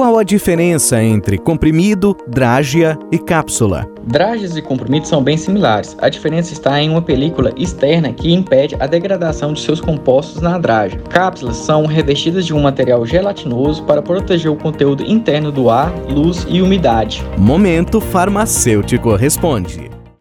qual a diferença entre comprimido, drágia e cápsula? Drágeas e comprimidos são bem similares. A diferença está em uma película externa que impede a degradação de seus compostos na drágia. Cápsulas são revestidas de um material gelatinoso para proteger o conteúdo interno do ar, luz e umidade. Momento farmacêutico responde.